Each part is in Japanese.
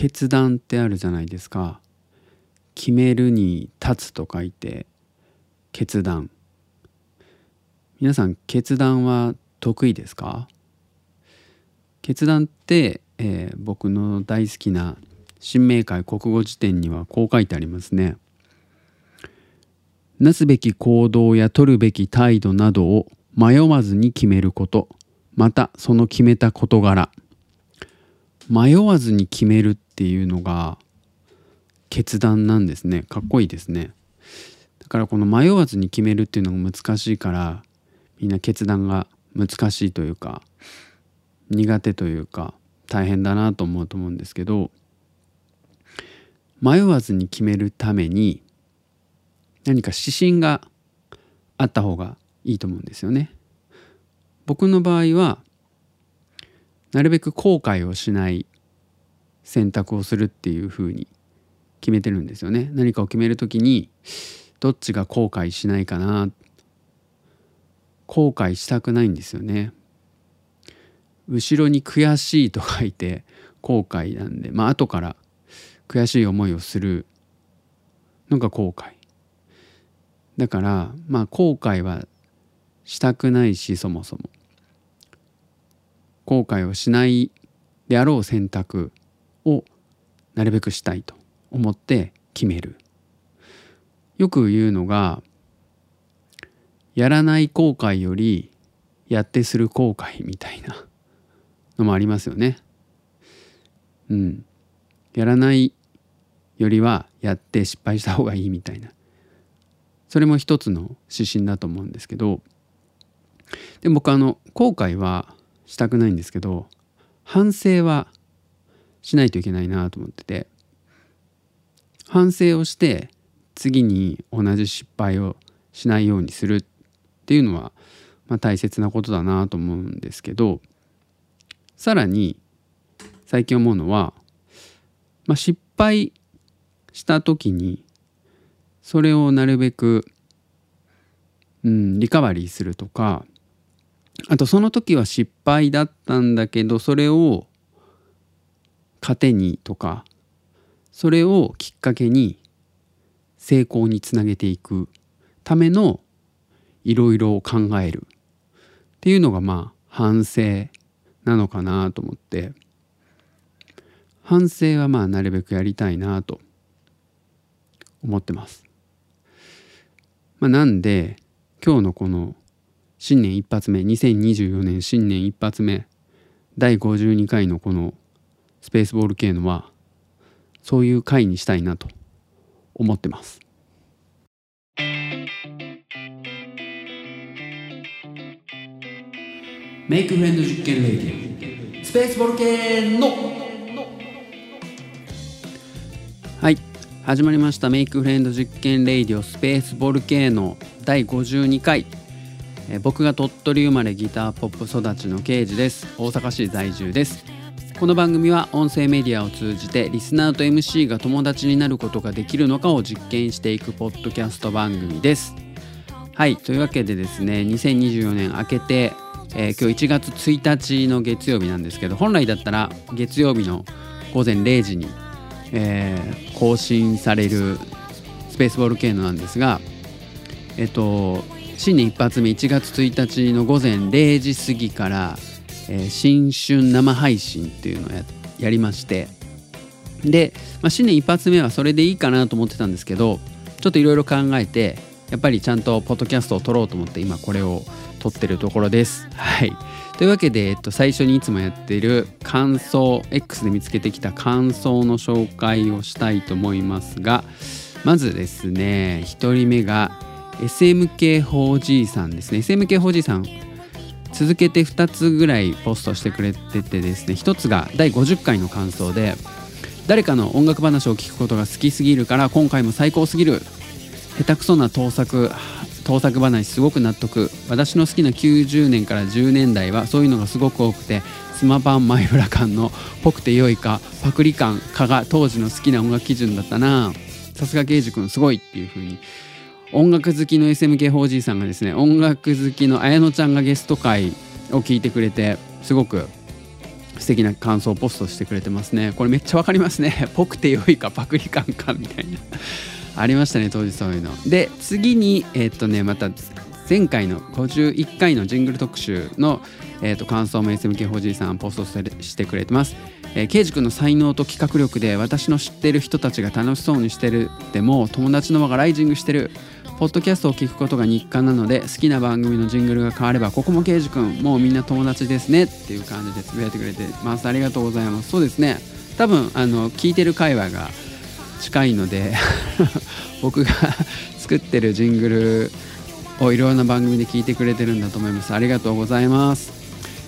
決断ってあるじゃないですか。決めるに立つと書いて決断。皆さん決断は得意ですか？決断って、えー、僕の大好きな新明解国語辞典にはこう書いてありますね。なすべき行動や取るべき態度などを迷わずに決めること。またその決めた事柄。迷わずに決めるっていうのが決断なんですねかっこいいですねだからこの迷わずに決めるっていうのが難しいからみんな決断が難しいというか苦手というか大変だなと思うと思うんですけど迷わずに決めるために何か指針があった方がいいと思うんですよね。僕の場合はなるべく後悔をしない選択をするっていうふうに決めてるんですよね。何かを決める時にどっちが後悔しないかな？後悔したくないんですよね。後ろに悔しいと書いて後悔なんでまあ後から悔しい思いをするのが後悔だからまあ後悔はしたくないしそもそも後悔をしないであろう選択をなるべくしたいと思って決めるよく言うのがやらない後悔よりやってする後悔みたいなのもありますよね。うん。やらないよりはやって失敗した方がいいみたいな。それも一つの指針だと思うんですけどで僕あの後悔はしたくないんですけど反省はしないといけないなと思ってて反省をして次に同じ失敗をしないようにするっていうのは、まあ、大切なことだなと思うんですけどさらに最近思うのは、まあ、失敗した時にそれをなるべく、うん、リカバリーするとかあとその時は失敗だったんだけどそれを糧にとかそれをきっかけに成功につなげていくためのいろいろを考えるっていうのがまあ反省なのかなと思って反省はまあなるべくやりたいなと思ってます。まあ、なんで今日のこの新年一発目2024年新年一発目第52回のこのスペースボール系のはそういう回にしたいなと思ってます。メイクフレンド実験レイディオスペースボルケーノ。はい始まりました。メイクフレンド実験レイディオスペースボルケーノ第52回え僕が鳥取生まれギターポップ育ちの刑事です。大阪市在住です。この番組は音声メディアを通じてリスナーと MC が友達になることができるのかを実験していくポッドキャスト番組です。はいというわけでですね2024年明けてえー、今日1月1日の月曜日なんですけど本来だったら月曜日の午前0時に、えー、更新されるスペースボール系のなんですがえっと新年一発目1月1日の午前0時過ぎから、えー、新春生配信っていうのをややりましてで、まあ、新年一発目はそれでいいかなと思ってたんですけどちょっといろいろ考えてやっぱりちゃんとポッドキャストを撮ろうと思って今これを撮ってるところです。はい。というわけで、えっと、最初にいつもやっている感想 X で見つけてきた感想の紹介をしたいと思いますがまずですね1人目が SMK4G さんですね。SMK4G さん続けて2つぐらいポストしてくれててですね。1つが第50回の感想で誰かの音楽話を聞くことが好きすぎるから今回も最高すぎる。下手くそな盗作盗作話すごく納得。私の好きな90年から10年代はそういうのがすごく多くてスマパンマイフラ感のぽくて良いかパクリ感かが当時の好きな音楽基準だったな。さすが刑事君すごいっていう風に音楽好きの SMK4G さんがですね音楽好きの綾乃ちゃんがゲスト会を聞いてくれてすごく素敵な感想をポストしてくれてますね。これめっちゃわかりますね。ぽくて良いかパクリ感かみたいな。ありましたね当時そういうの。で次にえー、っとねまた前回の51回のジングル特集の、えー、と感想も SMK ほじいさんポストしてくれてます。えー、ケイジ君の才能と企画力で私の知ってる人たちが楽しそうにしてる。でも友達の輪がライジングしてる。ポッドキャストを聞くことが日課なので好きな番組のジングルが変わればここもケイジ君もうみんな友達ですねっていう感じでつぶやいてくれてます。ありがとうございます。そうですね。多分あの聞いてる会話が近いので 僕が 作ってるジングルをいろんな番組で聞いてくれてるんだと思います。ありがとうございます。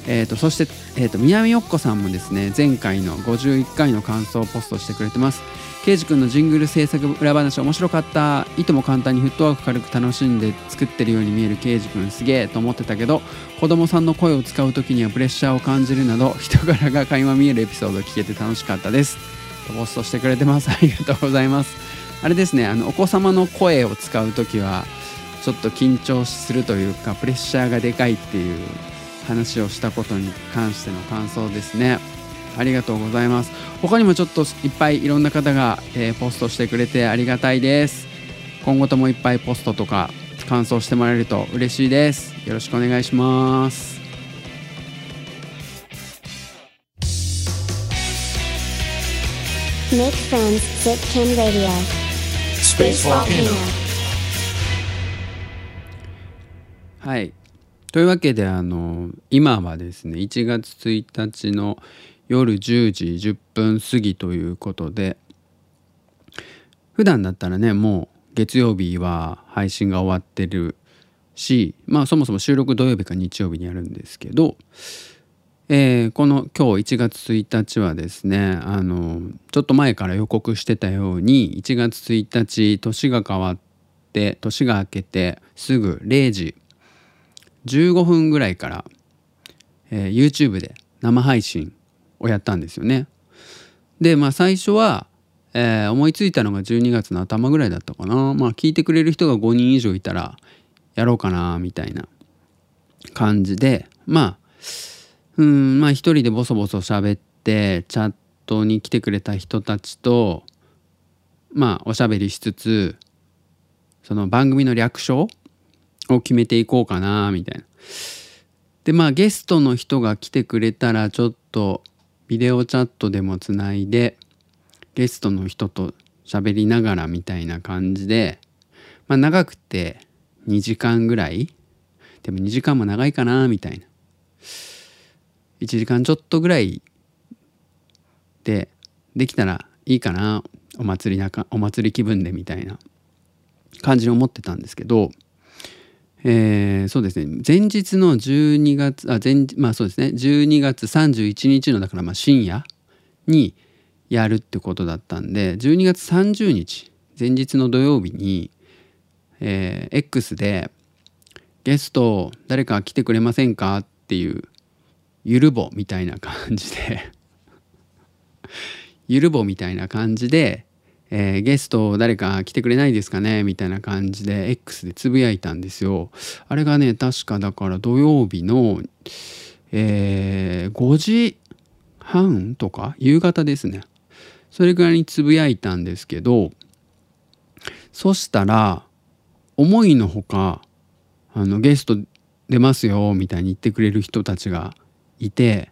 えーと、そして、えーと、南よっこさんもですね前回の51回の感想をポストしてくれてます。ケイジ君のジングル制作裏話面白かった。いとも簡単にフットワーク軽く楽しんで作ってるように見えるケイジ君すげえと思ってたけど子供さんの声を使う時にはプレッシャーを感じるなど 人柄が垣間見えるエピソード聞けて楽しかったです。とポストしてくれてます。ありがとうございます。あれですねあのお子様の声を使う時はちょっと緊張するというかプレッシャーがでかいっていう話をしたことに関しての感想ですね。ありがとうございます。他にもちょっといっぱいいろんな方が、えー、ポストしてくれてありがたいです。今後ともいっぱいポストとか感想してもらえると嬉しいです。よろしくお願いします。Make friends, Zipkin Radio. Space Volcano. はい。というわけであの今はですね1月1日の夜10時10分過ぎということで普段だったらねもう月曜日は配信が終わってるしまあそもそも収録土曜日か日曜日にやるんですけど、えー、この今日1月1日はですねあのちょっと前から予告してたように1月1日年が変わって年が明けてすぐ0時15分ぐらいから、えー、YouTube で生配信をやったんですよね。でまあ最初は、えー、思いついたのが12月の頭ぐらいだったかなまあ聞いてくれる人が5人以上いたらやろうかなみたいな感じでまあうんまあ一人でボソボソ喋ってチャットに来てくれた人たちとまあおしゃべりしつつその番組の略称を決めていこうかなみたいな。でまあゲストの人が来てくれたらちょっとビデオチャットでもつないでゲストの人と喋りながらみたいな感じでまあ長くて2時間ぐらいでも2時間も長いかなみたいな。1時間ちょっとぐらいでできたらいいかなお祭りなかお祭り気分でみたいな感じに思ってたんですけどえー、そうですね。前日の12月あ前まあそうですね。12月31日のだからまあ深夜にやるってことだったんで12月30日前日の土曜日に、えー、X でゲスト誰か来てくれませんかっていうゆるぼみたいな感じで ゆるぼみたいな感じでえー、ゲスト誰か来てくれないですかね？みたいな感じで X でつぶやいたんですよ。あれがね確かだから土曜日の、えー、5時半とか？夕方ですね。それぐらいにつぶやいたんですけどそしたら思いのほかあのゲスト出ますよみたいに言ってくれる人たちがいて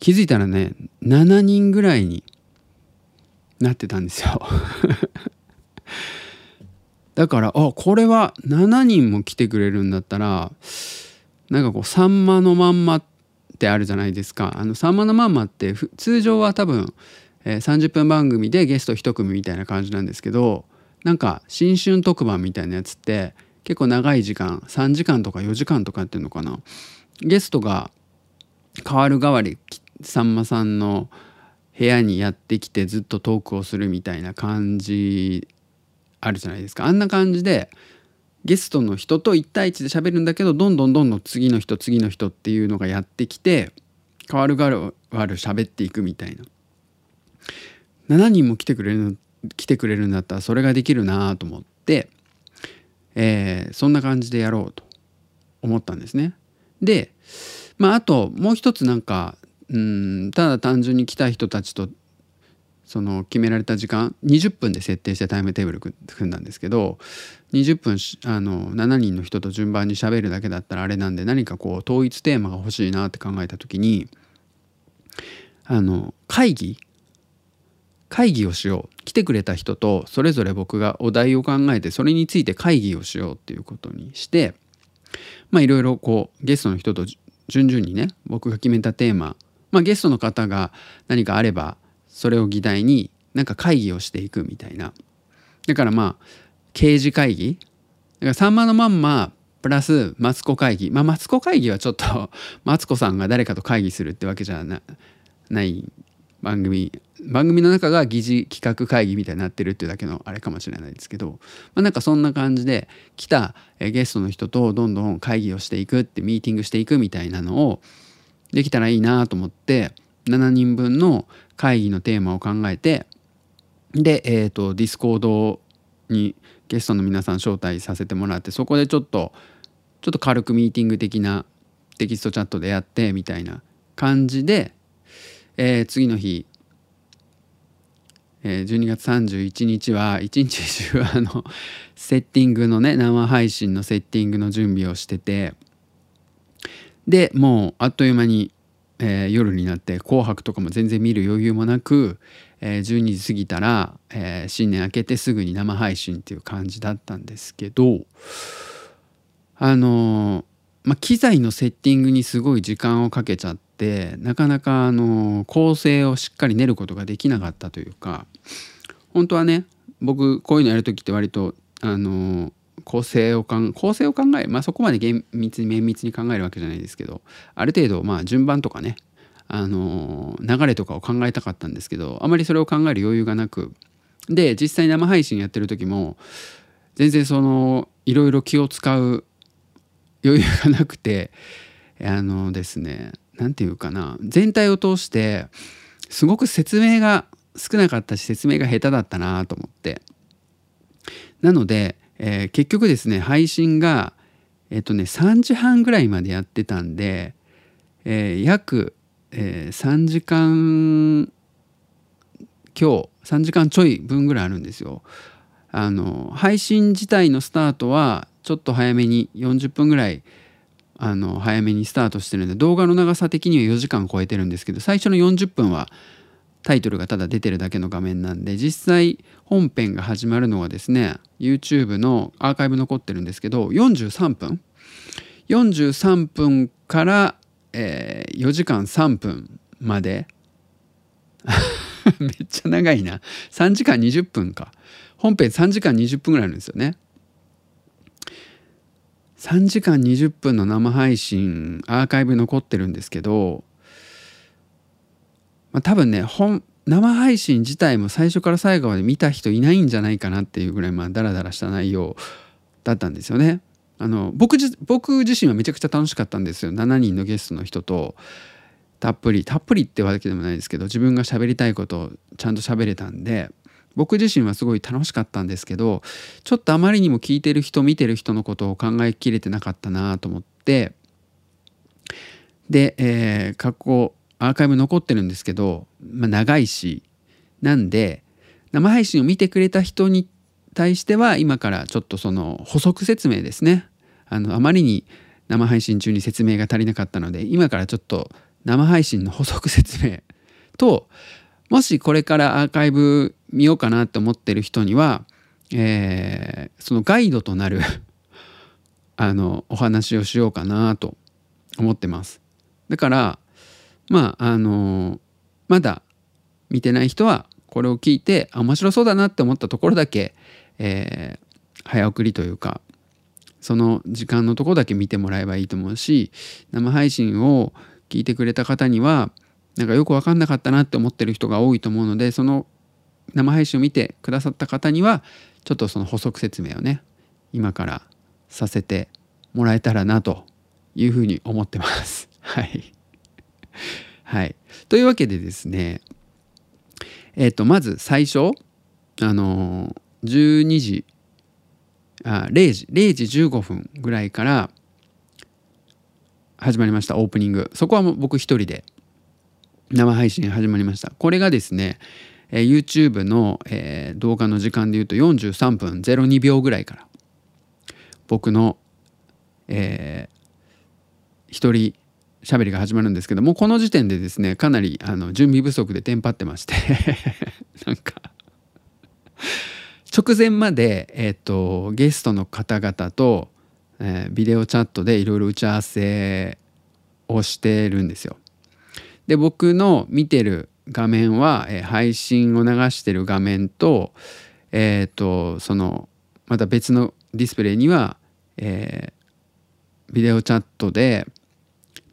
気づいたらね7人ぐらいになってたんですよ だからあこれは7人も来てくれるんだったらなんかこう「さんまのまんま」ってあるじゃないですか。あのさんまのまんまって通常は多分、えー、30分番組でゲスト1組みたいな感じなんですけどなんか新春特番みたいなやつって結構長い時間3時間とか4時間とかやってんのかな。ゲストが変わる代わりさんまさんの部屋にやってきてずっとトークをするみたいな感じあるじゃないですかあんな感じでゲストの人と1対1で喋るんだけどどんどんどんどん次の人次の人っていうのがやってきて変わる変わる喋っていくみたいな7人も来てくれる来てくれるんだったらそれができるなと思って、えー、そんな感じでやろうと思ったんですね。でまああともう一つなんかうんただ単純に来た人たちとその決められた時間20分で設定してタイムテーブル組んだんですけど20分あの7人の人と順番にしゃべるだけだったらあれなんで何かこう統一テーマが欲しいなって考えた時にあの会議会議をしよう。来てくれた人とそれぞれ僕がお題を考えてそれについて会議をしようっていうことにしてまあいろいろこうゲストの人と順々にね僕が決めたテーマまあゲストの方が何かあればそれを議題になんか会議をしていくみたいな。だからまあ刑事会議。だからさんまのまんまプラスマツコ会議。まあマツコ会議はちょっと マツコさんが誰かと会議するってわけじゃない番組。番組の中がギチ企画会議みたいになってるっていうだけのあれかもしれないですけど、まあ、なんかそんな感じで来たゲストの人とどんどん会議をしていくってミーティングしていくみたいなのをできたらいいなと思って7人分の会議のテーマを考えてで、えーと、ディスコードにゲストの皆さん招待させてもらってそこでちょっとちょっと軽くミーティング的なテキストチャットでやってみたいな感じで、えー、次の日、えー、12月31日は一日中あのセッティングのね生配信のセッティングの準備をしててでもうあっという間にえー、夜になって「紅白」とかも全然見る余裕もなく、えー、12時過ぎたら、えー、新年明けてすぐに生配信っていう感じだったんですけどあのまあ、機材のセッティングにすごい時間をかけちゃってなかなかあの構成をしっかり練ることができなかったというか本当はね僕こういうのやる時って割とあの構成を考えまあそこまで厳密に綿密に考えるわけじゃないですけどある程度まあ順番とかねあの流れとかを考えたかったんですけどあまりそれを考える余裕がなくで実際生配信やってる時も全然そのいろいろ気を使う余裕がなくてあのですね何て言うかな全体を通してすごく説明が少なかったし説明が下手だったなと思って。なのでえー、結局ですね配信がえっとね3時半ぐらいまでやってたんで、えー、約、えー、3時間今日3時間ちょい分ぐらいあるんですよ。あの配信自体のスタートはちょっと早めに40分ぐらいあの早めにスタートしてるんで動画の長さ的には4時間超えてるんですけど最初の40分はタイトルがただ出てるだけの画面なんで実際本編が始まるのはですね YouTube のアーカイブ残ってるんですけど43分。43分から、えー、4時間3分まで。めっちゃ長いな。3時間20分か。本編3時間20分ぐらいあるんですよね。3時間20分の生配信アーカイブ残ってるんですけどまあ、多分ね本生配信自体も最初から最後まで見た人いないんじゃないかなっていうぐらいまあダラダラした内容だったんですよね。あの僕僕自身はめちゃくちゃ楽しかったんですよ7人のゲストの人とたっぷりたっぷりってわけでもないですけど自分が喋りたいことをちゃんと喋れたんで僕自身はすごい楽しかったんですけどちょっとあまりにも聞いてる人見てる人のことを考えきれてなかったなと思ってで、えー、過去アーカイブ残ってるんですけど、まあ、長いしなんで生配信を見てくれた人に対しては今からちょっとその補足説明ですねあのあまりに生配信中に説明が足りなかったので今からちょっと生配信の補足説明 ともしこれからアーカイブ見ようかなって思ってる人には、えー、そのガイドとなる あのお話をしようかなと思ってます。だからまああのまだ見てない人はこれを聞いて面白そうだなって思ったところだけ、えー、早送りというかその時間のとこだけ見てもらえばいいと思うし生配信を聞いてくれた方にはなんかよく分かんなかったなって思ってる人が多いと思うのでその生配信を見てくださった方にはちょっとその補足説明をね今からさせてもらえたらなというふうに思ってます。はい。はい。というわけでですね、えっ、ー、と、まず最初、あのー、12時、あ、0時、0時15分ぐらいから始まりました、オープニング。そこはもう僕一人で生配信始まりましたこれがですね、えー、YouTube の、えー、動画の時間でいうと43分02秒ぐらいから僕の、えー、一人喋りが始まるんですけどもこの時点でですねかなりあの準備不足でテンパってまして なんか直前まで、えーと、ゲストの方々と、えー、ビデオチャットでいろいろ打ち合わせをしてるんですよ。で僕の見てる画面は、えー、配信を流してる画面と,、えーと、そのまた別のディスプレイには、えー、ビデオチャットで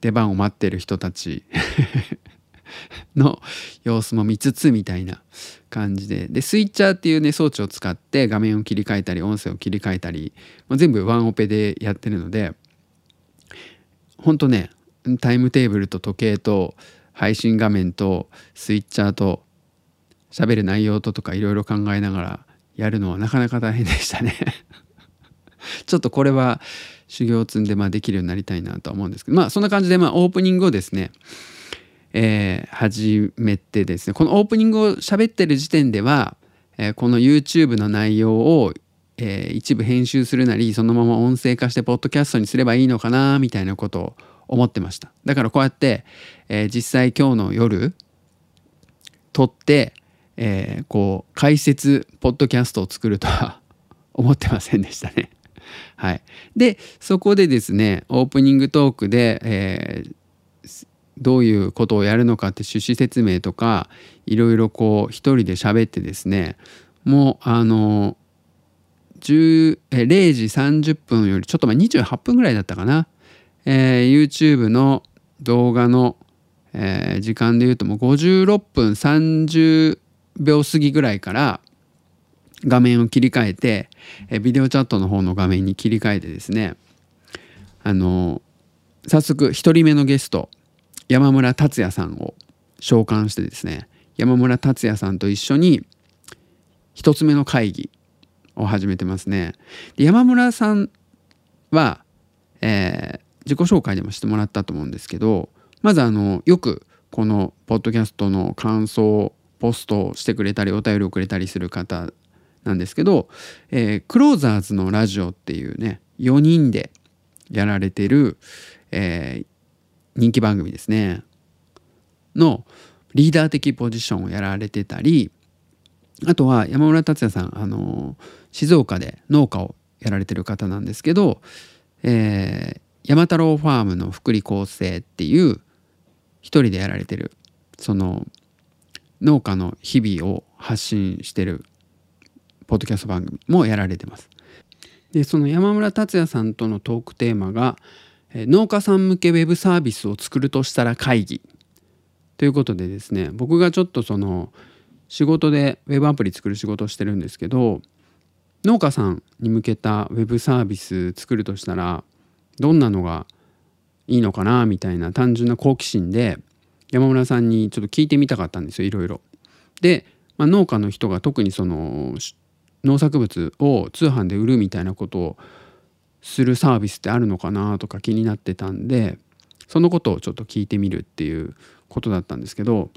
出番を待ってる人たち の様子も見つつみたいな感じで。でスイッチャーっていうね装置を使って画面を切り替えたり音声を切り替えたり、まあ、全部ワンオペでやってるのでほんとねタイムテーブルと時計と配信画面とスイッチャーと喋る内容ととかいろいろ考えながらやるのはなかなか大変でしたね。ちょっとこれは修行を積んでまあできるようになりたいなとは思うんですけどまあそんな感じでまあオープニングをですねえー、始めてですねこのオープニングを喋ってる時点では、えー、この YouTube の内容を、えー、一部編集するなりそのまま音声化してポッドキャストにすればいいのかなみたいなことを思ってましただからこうやって、えー、実際今日の夜撮って、えー、こう解説ポッドキャストを作るとは思ってませんでしたね。はい、でそこでですねオープニングトークで、えー、どういうことをやるのかって趣旨説明とかいろいろこう一人で喋ってですねもうあの0時30分よりちょっと前28分ぐらいだったかなえー、YouTube の動画の、えー、時間で言うともう56分30秒過ぎぐらいから画面を切り替えて、え、ビデオチャットの方の画面に切り替えてですねあの、早速1人目のゲスト山村達也さんを召喚してですね山村達也さんと一緒に1つ目の会議を始めてますね。で山村さんは、えー、自己紹介でもしてもらったと思うんですけどまずあのよくこのポッドキャストの感想をポストをしてくれたりお便りをくれたりする方なんですけど、えー、クローザーズのラジオっていうね4人でやられてる、えー、人気番組ですね。のリーダー的ポジションをやられてたりあとは山村達也さんあの静岡で農家をやられてる方なんですけど、えー、山太郎ファームの福利厚生っていう一人でやられてるその農家の日々を発信してるポッドキャスト番組もやられてます。でその山村達也さんとのトークテーマが農家さん向けウェブサービスを作るとしたら会議ということでですね僕がちょっとその仕事でウェブアプリ作る仕事をしてるんですけど農家さんに向けたウェブサービス作るとしたらどんなのがいいのかなみたいな単純な好奇心で山村さんにちょっと聞いてみたかったんですよいろいろ。で、まあ、農家の人が特にその農作物を通販で売るみたいなことをするサービスってあるのかなとか気になってたんでそのことをちょっと聞いてみるっていうことだったんですけど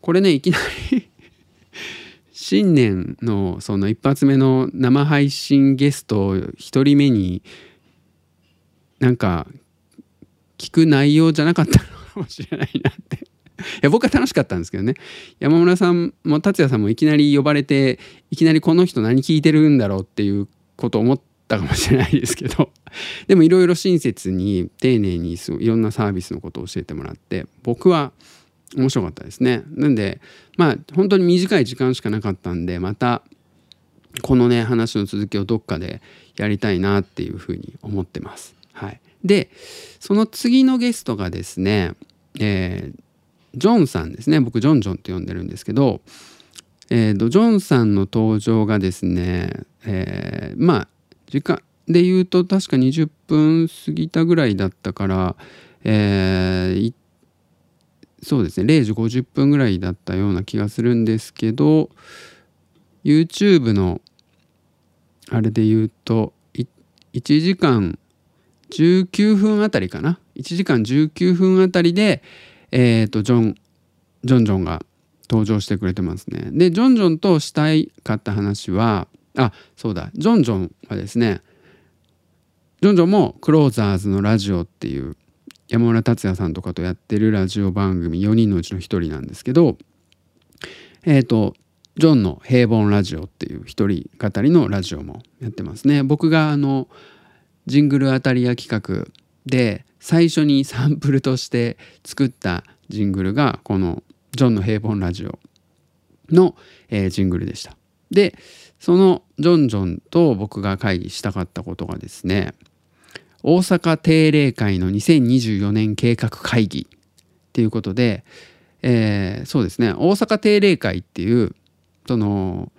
これねいきなり新年のその一発目の生配信ゲスト1人目になんか聞く内容じゃなかったのかもしれないなってや僕は楽しかったんですけどね山村さんも達也さんもいきなり呼ばれていきなりこの人何聞いてるんだろうっていうことを思ったかもしれないですけど でもいろいろ親切に丁寧にいろんなサービスのことを教えてもらって僕は面白かったですね。なんでまあ本当に短い時間しかなかったんでまたこのね話の続きをどっかでやりたいなっていうふうに思ってます。はい、でその次のゲストがですね、えー、ジョンさんですね。僕ジョンジョンって呼んでるんですけど、えーと、ジョンさんの登場がですね、えー、まあ時間で言うと確か20分過ぎたぐらいだったから、えー、そうですね0時50分ぐらいだったような気がするんですけど YouTube のあれで言うと1時間19分あたりかな？1時間19分あたりで、えーと、ジョンジョンジョンが登場してくれてますね。でジョンジョンとしたいかった話はあそうだジョンジョンはですねジョンジョンもクローザーズのラジオっていう山村達也さんとかとやってるラジオ番組4人のうちの1人なんですけどえっ、ー、とジョンの平凡ラジオっていう一人語りのラジオもやってますね。僕があのジングル当たり屋企画で最初にサンプルとして作ったジングルがこのジョンの平凡ラジオの、えー、ジングルでした。でそのジョンジョンと僕が会議したかったことがですね大阪定例会の2024年計画会議っていうことで、えー、そうですね大阪定例会っていうその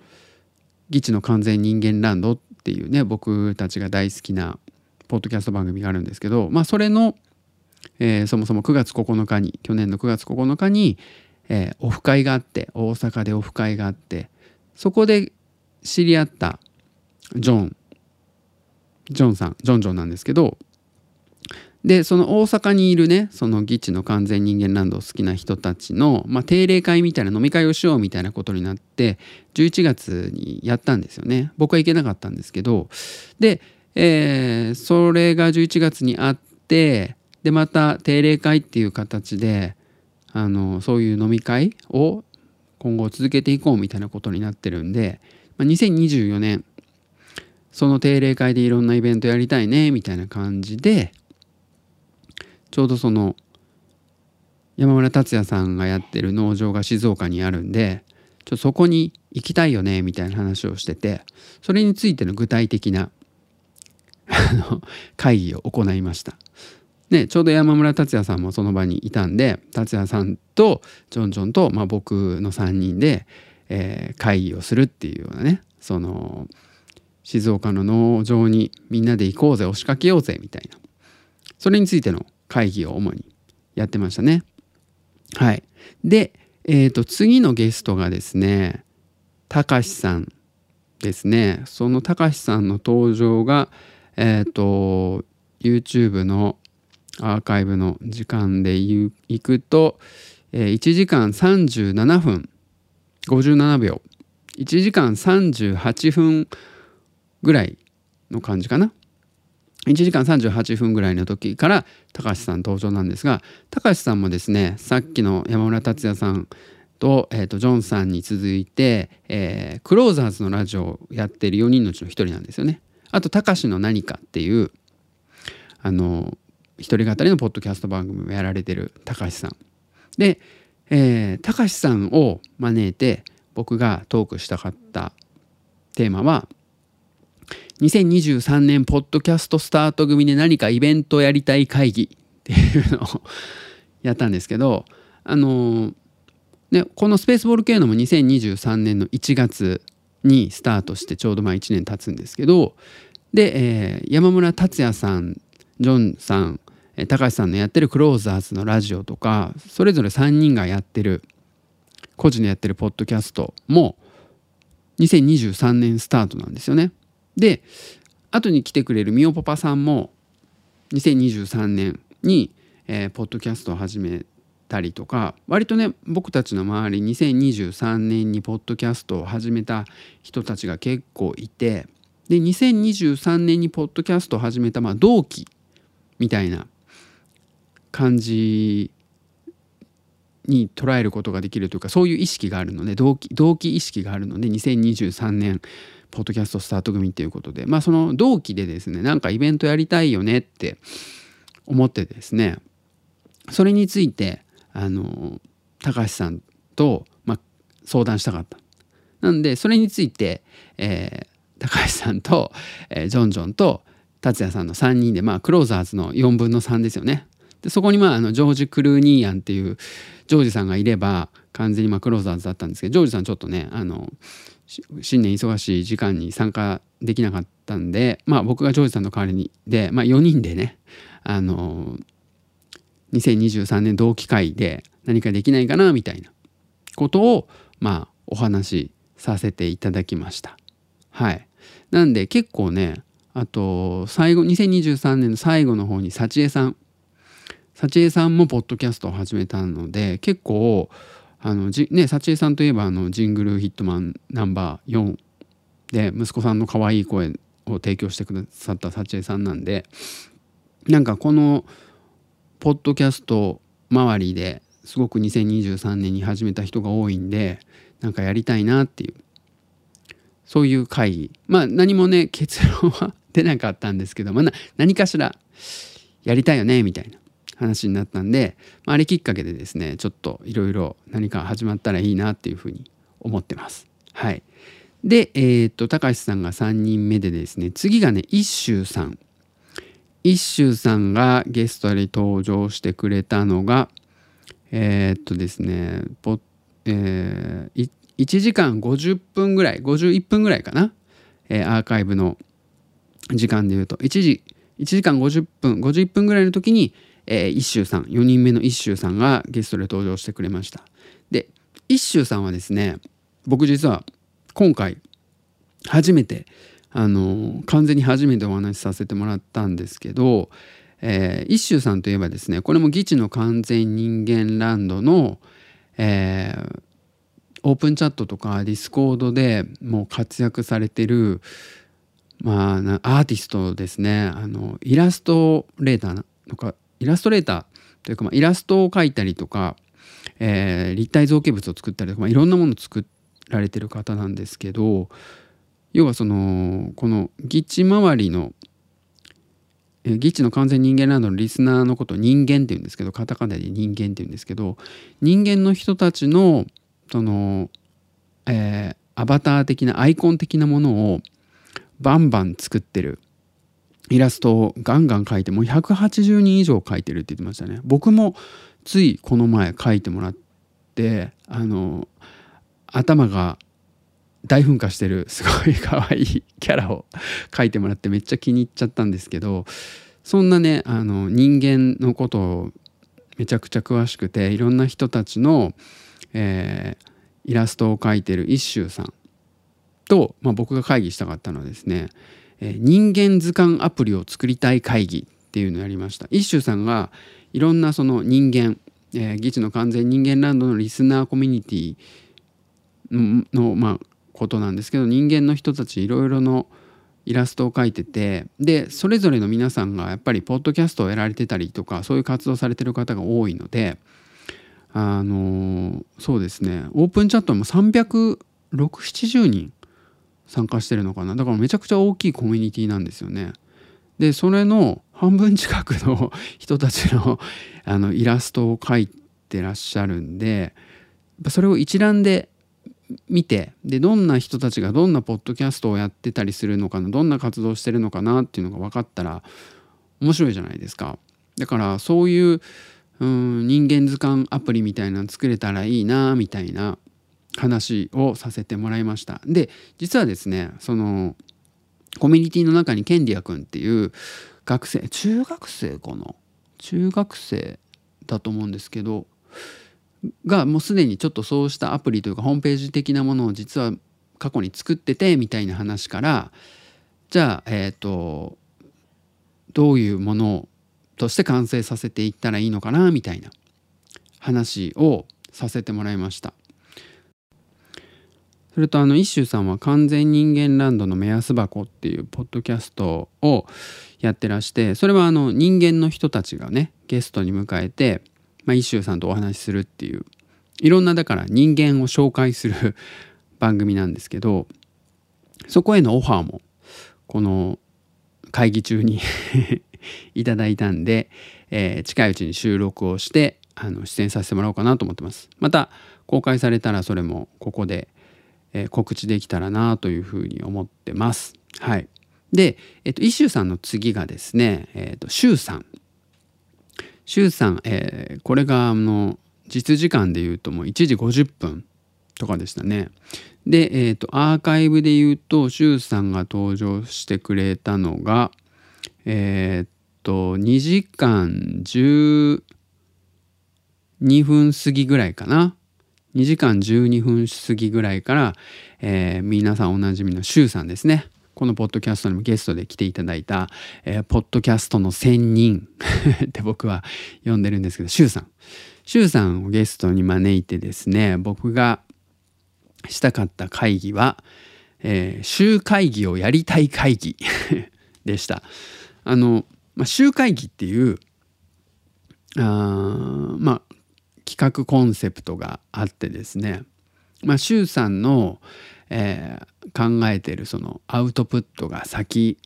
議地の完全人間ランドっていうね僕たちが大好きなポッドキャスト番組があるんですけどまあそれの、えー、そもそも9月9日に去年の9月9日に、えー、オフ会があって大阪でオフ会があってそこで知り合ったジョンジョンさんジョンジョンなんですけどでその大阪にいるねそのギチの完全人間ランドを好きな人たちの、まあ、定例会みたいな飲み会をしようみたいなことになって11月にやったんですよね。僕は行けなかったんですけどで、えー、それが11月にあってでまた定例会っていう形であのそういう飲み会を今後続けていこうみたいなことになってるんで、まあ、2024年その定例会でいろんなイベントやりたいねみたいな感じでちょうどその山村達也さんがやってる農場が静岡にあるんでちょそこに行きたいよねみたいな話をしててそれについての具体的な会議を行いました。ね、ちょうど山村達也さんもその場にいたんで達也さんとジョンジョンと、まあ、僕の3人で、えー、会議をするっていうようなねその静岡の農場にみんなで行こうぜ押しかけようぜみたいなそれについての会議を主にやってましたね。はい。で、えー、と次のゲストがですねたかしさんですねそのたかしさんの登場がえっ、ー、と YouTube のアーカイブの時間でいくと、えー、1時間37分57秒1時間38分ぐらいの感じかな1時間38分ぐらいの時から高橋さん登場なんですが高橋さんもですねさっきの山村達也さんと,、えーと、ジョンさんに続いて、えー、クローザーズのラジオをやっている4人のうちの1人なんですよね。あと「たかしの何か」っていうあの一人語りのポッドキャスト番組をやられてる高橋さん。で、えー、高橋さんを招いて僕がトークしたかったテーマは「2023年ポッドキャストスタート組で何かイベントやりたい会議っていうのをやったんですけどあのねこのスペースボール系のも2023年の1月にスタートしてちょうどまあ1年経つんですけどで、えー、山村達也さんジョンさん高橋さんのやってるクローザーズのラジオとかそれぞれ3人がやってる個人でやってるポッドキャストも2023年スタートなんですよね。で後に来てくれるみおパパさんも2023年に、えー、ポッドキャストを始めたりとか割とね僕たちの周り2023年にポッドキャストを始めた人たちが結構いてで2023年にポッドキャストを始めた、まあ、同期みたいな感じに捉えることができるというかそういう意識があるので同期同期意識があるので2023年ポッドキャストスタート組っていうことで。まあその同期でですねなんかイベントやりたいよねって思ってですねそれについてあの高橋さんと、まあ、相談したかった。なんでそれについて、えー、高橋さんと、えー、ジョンジョンと達也さんの3人でまあクローザーズの4分の3ですよね。でそこにまああのジョージ・クルーニーアンっていうジョージさんがいれば完全にまあクローザーズだったんですけどジョージさんちょっとねあの新年忙しい時間に参加できなかったんでまあ僕がジョージさんの代わりにで、まあ、4人でねあの2023年同期会で何かできないかなみたいなことをまあお話しさせていただきました。はい、なんで結構ねあと最後2023年の最後の方に幸恵さん幸恵さんもポッドキャストを始めたので結構あのじね幸恵さんといえばあのジングルヒットマンナンバー4で息子さんの可愛い声を提供してくださった幸恵さんなんでなんかこのポッドキャスト周りですごく2023年に始めた人が多いんでなんかやりたいなっていうそういう会議まあ何もね結論は出なかったんですけど、まあ、何かしらやりたいよねみたいな話になったんで、まあ、あれきっかけでですねちょっといろいろ何か始まったらいいなっていうふうに思ってます。はい、でえー、っと高橋さんが3人目でですね次がね一周さん。一周さんがゲストに登場してくれたのがえー、っとですねポ、えー、1時間50分ぐらい51分ぐらいかな、えー、アーカイブの時間で言うと。1時1時間50分51分ぐらいの時に、えー、一周さん4人目の一周さんがゲストで登場してくれました。で一周さんはですね僕実は今回初めてあの完全に初めてお話しさせてもらったんですけど、えー、一周さんといえばですねこれも「ギチの完全人間ランドの」えー、オープンチャットとかディスコードでもう活躍されてるまあ、アーティストですね。あのイラストレーターとかイラストレーターというか、まあ、イラストを描いたりとか、えー、立体造形物を作ったりとか、まあ、いろんなものを作られてる方なんですけど要はそのこのギッチ周りのえギッチの完全人間ランドのリスナーのことを人間っていうんですけどカタカナで人間っていうんですけど人間の人たちのその、えー、アバター的なアイコン的なものをバンバン作ってる。イラストをガンガン描いてもう180人以上描いてるって言ってましたね。僕もついこの前描いてもらってあの頭が大噴火してるすごい可愛いキャラを描いてもらってめっちゃ気に入っちゃったんですけどそんなねあの人間のことをめちゃくちゃ詳しくていろんな人たちの、えー、イラストを描いてる一周さんと、まあ、僕が会議したかったのはですね、えー、人間図鑑アプリを作りたい会議っていうのをやりました。一周さんがいろんなその人間、えー、議事の完全人間ランドのリスナーコミュニティのの、まあ、ことなんですけど人間の人たちいろいろのイラストを描いててでそれぞれの皆さんがやっぱりポッドキャストをやられてたりとかそういう活動されてる方が多いのであのそうですねオープンチャットも36070人参加してるのかなだからめちゃくちゃ大きいコミュニティなんですよね。でそれの半分近くの 人たちのあのイラストを描いてらっしゃるんでそれを一覧で見てでどんな人たちがどんなポッドキャストをやってたりするのかなどんな活動してるのかなっていうのが分かったら面白いじゃないですか。だからそういううん人間図鑑アプリみたいなの作れたらいいなみたいな話をさせてもらいましたで実はですねそのコミュニティの中にケンディア君っていう学生中学生かな？中学生だと思うんですけどがもうすでにちょっとそうしたアプリというかホームページ的なものを実は過去に作っててみたいな話からじゃあえっ、ー、とどういうものとして完成させていったらいいのかなみたいな話をさせてもらいました。それとあの一周さんは完全人間ランドの目安箱っていうポッドキャストをやってらしてそれはあの人間の人たちがねゲストに迎えて、まあ、一周さんとお話しするっていういろんなだから人間を紹介する 番組なんですけどそこへのオファーもこの会議中に いただいたんで、えー、近いうちに収録をしてあの出演させてもらおうかなと思ってます。また公開されたらそれもここでえー、告知できたらなというふうに思ってます。はい、で、えっ、と、イシューさんの次がですね、えっ、と、シュウさん。シュウさん、えー、これがあの実時間で言うともう1時50分とかでしたね。で、えっ、ー、と、アーカイブで言うと、シュウさんが登場してくれたのが、えっ、と、2時間12分過ぎぐらいかな。2時間12分過ぎぐらいから、えー、皆さんおなじみのシュウさんですねこのポッドキャストにもゲストで来ていただいた、えー、ポッドキャストの仙人 って僕は呼んでるんですけどシュウさん周さんをゲストに招いてですね僕がしたかった会議は、えー、週会議をやりたい会議 でした。あの、まあ、週会議っていうあまあ企画コンセプトがあってですね、まあ、周さんの、えー、考えてるそのアウトプットが先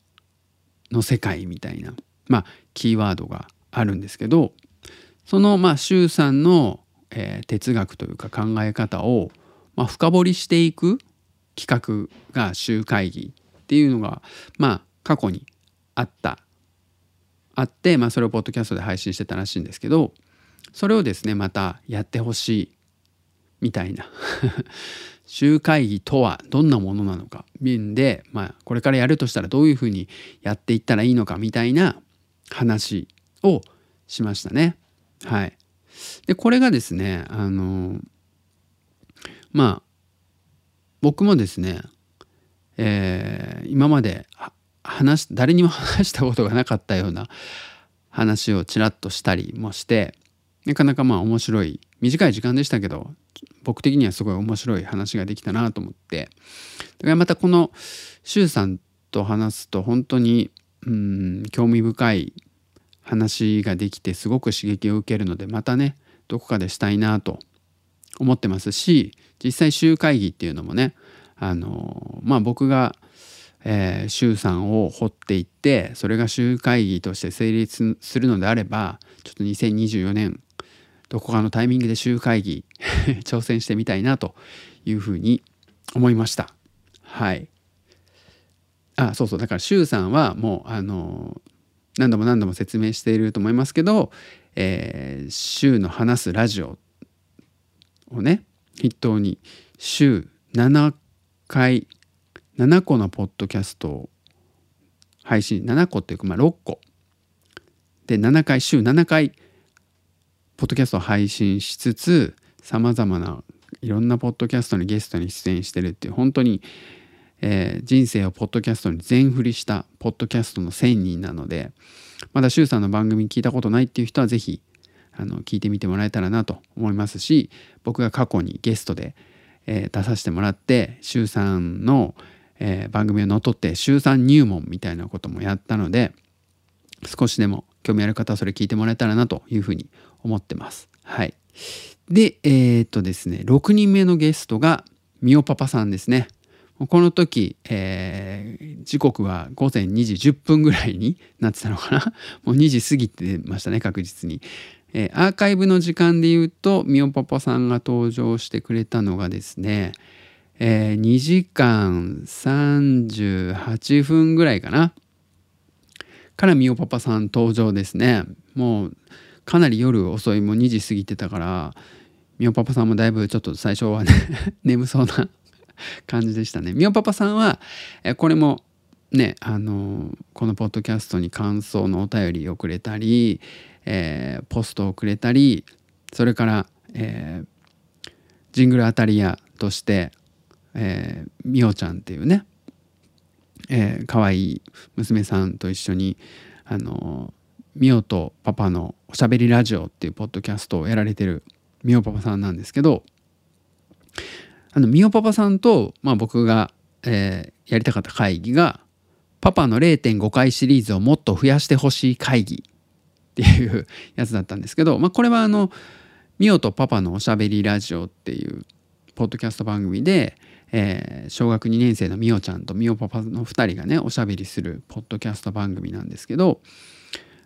の世界みたいな、まあ、キーワードがあるんですけどそのまあ周さんの、えー、哲学というか考え方を、まあ、深掘りしていく企画が週会議っていうのがまあ過去にあった。あって、まあ、それをポッドキャストで配信してたらしいんですけどそれをですねまたやってほしいみたいな。週会議とはどんなものなのか面で、まあ、これからやるとしたらどういうふうにやっていったらいいのかみたいな話をしましたね。はい、でこれがですねあのまあ僕もですね、えー、今まで話誰にも話したことがなかったような話をちらっとしたりもしてなかなかまあ面白い短い時間でしたけど僕的にはすごい面白い話ができたなと思って。だからまたこの周さんと話すと本当にうん興味深い話ができてすごく刺激を受けるのでまたねどこかでしたいなと思ってますし実際週会議っていうのもねあのまあ僕がえー、衆参を掘っていってそれが州会議として成立するのであればちょっと2024年どこかのタイミングで州会議 挑戦してみたいなというふうに思いました。はい。あそうそう。だから衆さんはもうあの何度も何度も説明していると思いますけど、えー、週の話すラジオをね筆頭に週7回7個のポッドキャストを配信7個っていうかまあ6個。で7回週7回ポッドキャストを配信しつつさまざまないろんなポッドキャストにゲストに出演してるっていう本当に、えー、人生をポッドキャストに全振りしたポッドキャストの1000人なのでまだ周さんの番組聞いたことないっていう人は是非あの聞いてみてもらえたらなと思いますし僕が過去にゲストで、えー、出させてもらって周さんの、えー、番組をのっとって週3入門みたいなこともやったので少しでも興味ある方はそれ聞いてもらえたらなというふうに思ってます。はい、でえー、っとですね6人目のゲストがみおパパさんですね。この時、えー、時刻は午前2時10分ぐらいになってたのかな もう2時過ぎてましたね確実に。えー、アーカイブの時間で言うとみおパパさんが登場してくれたのがですねえー、2時間38分ぐらいかなからみおパパさん登場ですねもうかなり夜遅いもう2時過ぎてたからみおパパさんもだいぶちょっと最初はね 眠そうな感じでしたね。みおパパさんは、これもねあのこのポッドキャストに感想のお便りをくれたり、えー、ポストをくれたりそれから、えー、ジングル当たり屋としてえー、みおちゃんっていうね、えー、可愛い娘さんと一緒にあのみおとパパのおしゃべりラジオっていうポッドキャストをやられてるみおパパさんなんですけどあのみおパパさんと、まあ、僕が、えー、やりたかった会議がパパの0.5回シリーズをもっと増やしてほしい会議っていうやつだったんですけど、まあ、これはあのみおとパパのおしゃべりラジオっていうポッドキャスト番組で、えー、小学2年生のみおちゃんとみおパパの2人がねおしゃべりするポッドキャスト番組なんですけど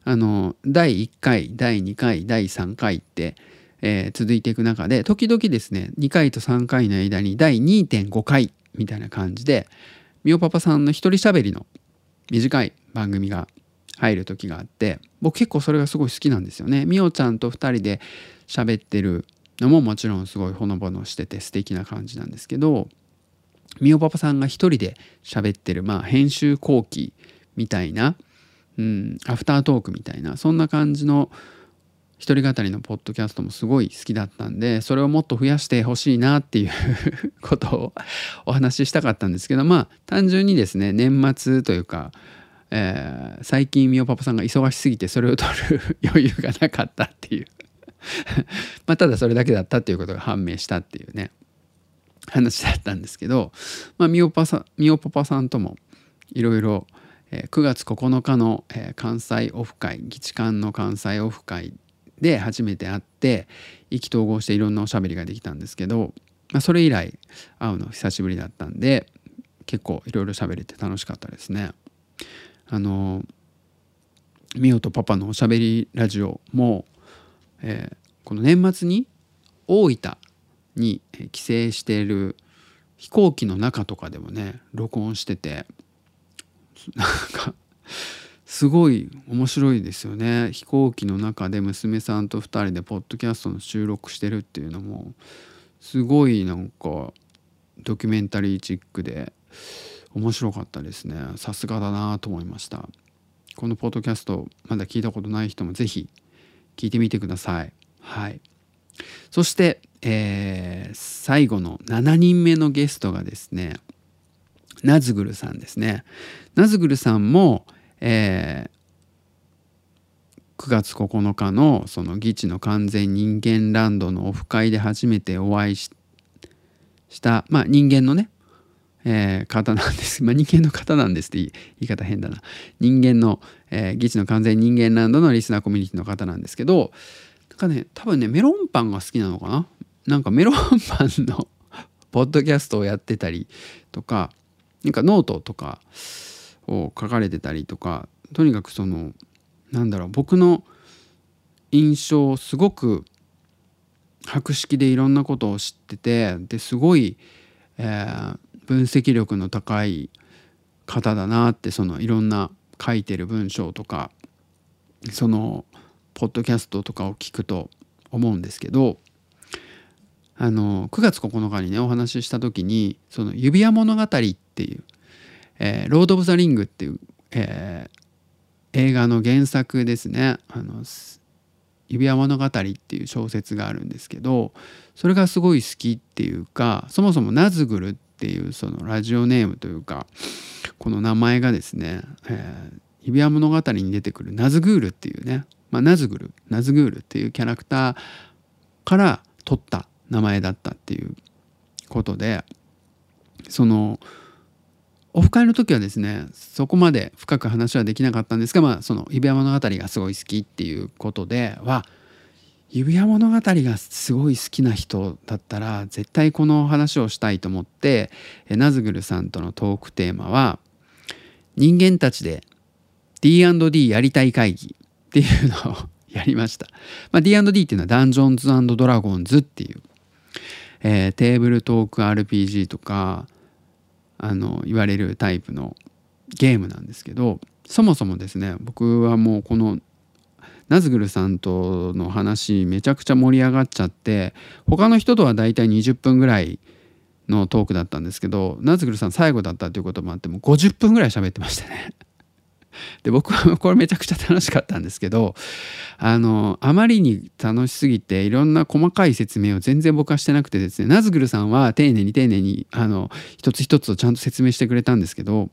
あの第1回第2回第3回って、えー、続いていく中で時々ですね2回と3回の間に第2.5回みたいな感じでみおパパさんの一人しゃべりの短い番組が入る時があって僕結構それがすごい好きなんですよね。みおちゃんと2人で喋ってるのももちろんすごいほのぼのしてて素敵な感じなんですけどみおパパさんが一人で喋ってる、まあ、編集後期みたいな、うん、アフタートークみたいなそんな感じの一人語りのポッドキャストもすごい好きだったんでそれをもっと増やしてほしいなっていうことをお話ししたかったんですけどまあ単純にですね年末というか、えー、最近みおパパさんが忙しすぎてそれを撮る余裕がなかったっていう。まあただそれだけだったっていうことが判明したっていうね話だったんですけど、まあ、みおパさみおパパさんともいろいろ9月9日の関西オフ会議事館の関西オフ会で初めて会って意気投合していろんなおしゃべりができたんですけど、まあ、それ以来会うの久しぶりだったんで結構いろいろ喋れて楽しかったですね。あのミオとパパのおしゃべりラジオも、えー、この年末に大分に帰省している飛行機の中とかでもね録音してて なんかすごい面白いですよね。飛行機の中で娘さんと2人でポッドキャストの収録してるっていうのもすごいなんかドキュメンタリーチックで面白かったですね。さすがだなと思いました。このポッドキャストまだ聞いたことない人も是非聞いてみてください。はい。そして、えー、最後の7人目のゲストがですねナズグルさんですね。ナズグルさんもえー、9月9日のその議地の完全人間ランドのオフ会で初めてお会いした、まあ、人間のね、えー、方なんです、まあ、人間の方なんですって言い方変だな。人間の、えー、ギチの完全人間ランドのリスナーコミュニティの方なんですけどなんかね多分ねメロンパンが好きなのかな。なんかメロンパンの ポッドキャストをやってたりとかなんかノートとかを書かれてたりとかとにかくそのなんだろう僕の印象をすごく博識でいろんなことを知っててですごい、えー、分析力の高い方だなってそのいろんな書いてる文章とかそのポッドキャストとかを聞くと思うんですけどあの9月9日にねお話しした時にその指輪物語ってていう。えー、ロード・オブ・ザ・リングっていう、えー、映画の原作ですね。あの指輪物語っていう小説があるんですけどそれがすごい好きっていうかそもそもナズグルっていうそのラジオネームというかこの名前がですね、えー、指輪物語に出てくるナズグールっていうね、まあ、ナズグルナズグールっていうキャラクターから取った名前だったっていうことでそのオフ会の時はですねそこまで深く話はできなかったんですが、まあ、その指輪物語がすごい好きっていうことでは指輪物語がすごい好きな人だったら絶対この話をしたいと思ってナズグルさんとのトークテーマは「人間たちで D&D やりたい会議」っていうのをやりました。まあ、D&D っていうのはダンジョンズドラゴンズっていう、えー、テーブルトーク RPG とかあの言われるタイプのゲームなんですけどそもそもですね僕はもうこのナズグルさんとの話めちゃくちゃ盛り上がっちゃって他の人とはだいたい20分ぐらいのトークだったんですけどナズグルさん最後だったということもあってもう50分ぐらい喋ってましたね。で僕は これめちゃくちゃ楽しかったんですけどあのあまりに楽しすぎていろんな細かい説明を全然僕はしてなくてですねナズグルさんは丁寧に丁寧にあの一つ一つをちゃんと説明してくれたんですけど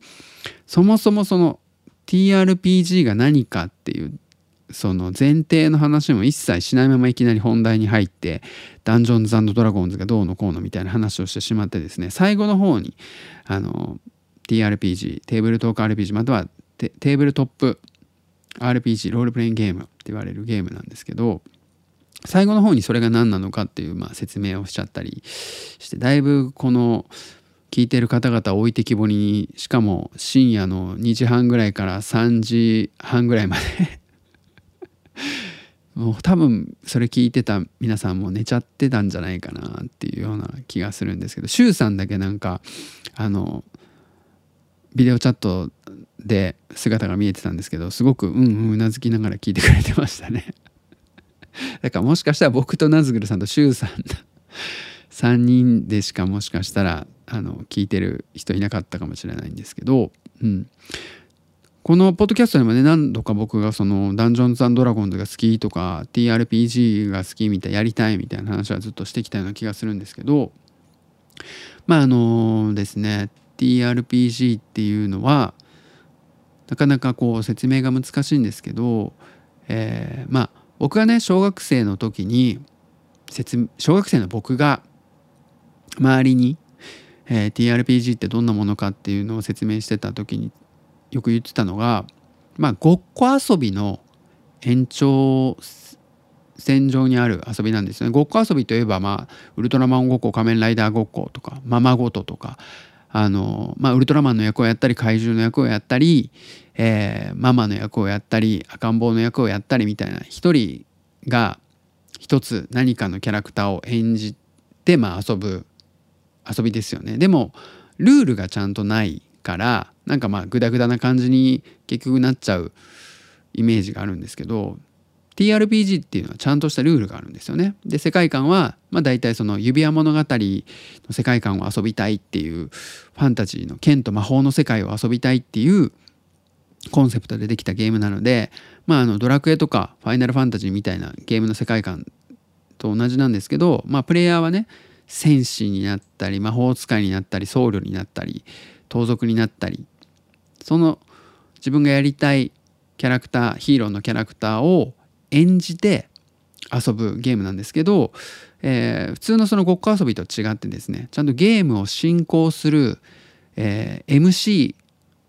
そもそもその TRPG が何かっていうその前提の話も一切しないままいきなり本題に入ってダンジョンズドラゴンズがどうのこうのみたいな話をしてしまってですね最後の方にあの TRPG テーブルトーク RPG またはテーブルトップ RPG ロールプレインゲームって言われるゲームなんですけど最後の方にそれが何なのかっていうまあ説明をしちゃったりしてだいぶこの聞いてる方々置いてきぼりにしかも深夜の2時半ぐらいから3時半ぐらいまで もう多分それ聞いてた皆さんも寝ちゃってたんじゃないかなっていうような気がするんですけど周さんだけなんかあのビデオチャットで姿が見えてたんですけどすごくうんうなずきながら聞いてくれてましたね。だからもしかしたら僕とナズグルさんとシュウさん 3人でしかもしかしたらあの聞いてる人いなかったかもしれないんですけど、うん、このポッドキャストでもね何度か僕がそのダンジョンズドラゴンズが好きとか TRPG が好きみたいやりたいみたいな話はずっとしてきたような気がするんですけどまああのですね TRPG っていうのはなかなかこう説明が難しいんですけど、えー、まあ僕がね小学生の時に小学生の僕が周りに、えー、TRPG ってどんなものかっていうのを説明してた時によく言ってたのがまあごっこ遊びの延長線上にある遊びなんですよね。ごっこ遊びといえば、まあ、ウルトラマンごっこ仮面ライダーごっことかままごととかあの、まあ、ウルトラマンの役をやったり怪獣の役をやったり、えー、ママの役をやったり赤ん坊の役をやったりみたいな一人が一つ何かのキャラクターを演じて、まあ、遊ぶ遊びですよね。でもルールがちゃんとないからなんかまあグダグダな感じに結局なっちゃうイメージがあるんですけど TRPG っていうのはちゃんとしたルールがあるんですよね。で世界観はまあ大体その指輪物語の世界観を遊びたいっていうファンタジーの剣と魔法の世界を遊びたいっていうコンセプトでできたゲームなので、まあ、あのドラクエとかファイナルファンタジーみたいなゲームの世界観と同じなんですけど、まあ、プレイヤーはね戦士になったり魔法使いになったり僧侶になったり盗賊になったりその自分がやりたいキャラクターヒーローのキャラクターを演じて遊ぶゲームなんですけど、えー、普通のそのごっこ遊びと違ってですねちゃんとゲームを進行する、えー、MC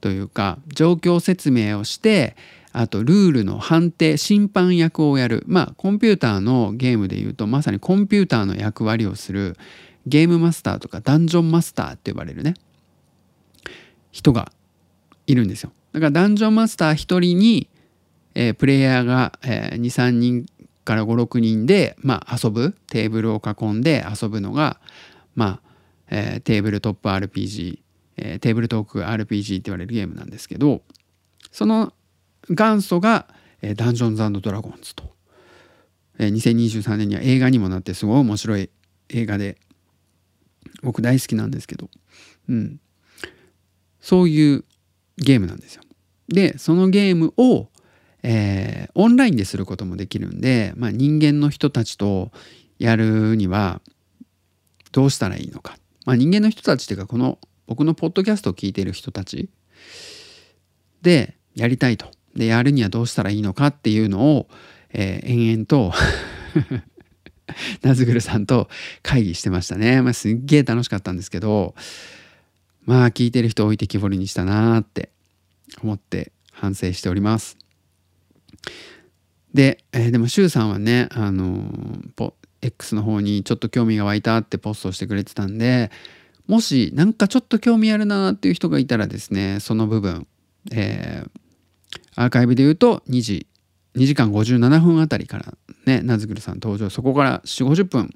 というか状況説明をしてあとルールの判定審判役をやる。まあコンピューターのゲームでいうとまさにコンピューターの役割をするゲームマスターとかダンジョンマスターって呼ばれるね人がいるんですよ。だからダンジョンマスター1人にえー、プレイヤーが、えー、23人から56人で、まあ、遊ぶテーブルを囲んで遊ぶのが、まあえー、テーブルトップ RPG、えー、テーブルトーク RPG って言われるゲームなんですけどその元祖が、えー、ダンジョンズドラゴンズと、えー、2023年には映画にもなってすごい面白い映画で僕大好きなんですけど、うん、そういうゲームなんですよ。でそのゲームをえー、オンラインですることもできるんで、まあ、人間の人たちとやるにはどうしたらいいのか、まあ、人間の人たちっていうかこの僕のポッドキャストを聞いている人たちでやりたいと。でやるにはどうしたらいいのかっていうのを、えー、延々と ナズグルさんと会議してましたね、まあ、すっげえ楽しかったんですけどまあ聞いてる人を置いてきぼりにしたなーって思って反省しております。で、えー、でも周さんはねあのポ X の方にちょっと興味が湧いたってポストしてくれてたんでもしなんかちょっと興味あるなっていう人がいたらですねその部分、えー、アーカイブで言うと2時2時間57分あたりからねナズグルさん登場そこから4 5 0分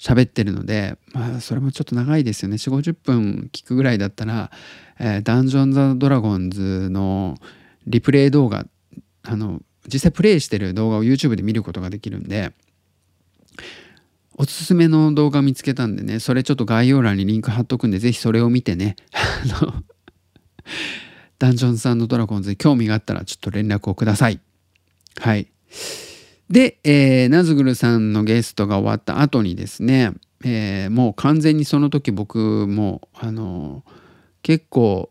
喋ってるのでまあそれもちょっと長いですよね。4 5 0分聞くぐらいだったら、えー、ダンジョン・ザ・ドラゴンズのリプレイ動画あの実際プレイしてる動画を YouTube で見ることができるんでおすすめの動画見つけたんでねそれちょっと概要欄にリンク貼っとくんで是非それを見てね。あのダンジョンズドラゴンズに興味があったらちょっと連絡をください。はい。で、えー、ナズグルさんのゲストが終わった後にですね、えー、もう完全にその時僕もあの結構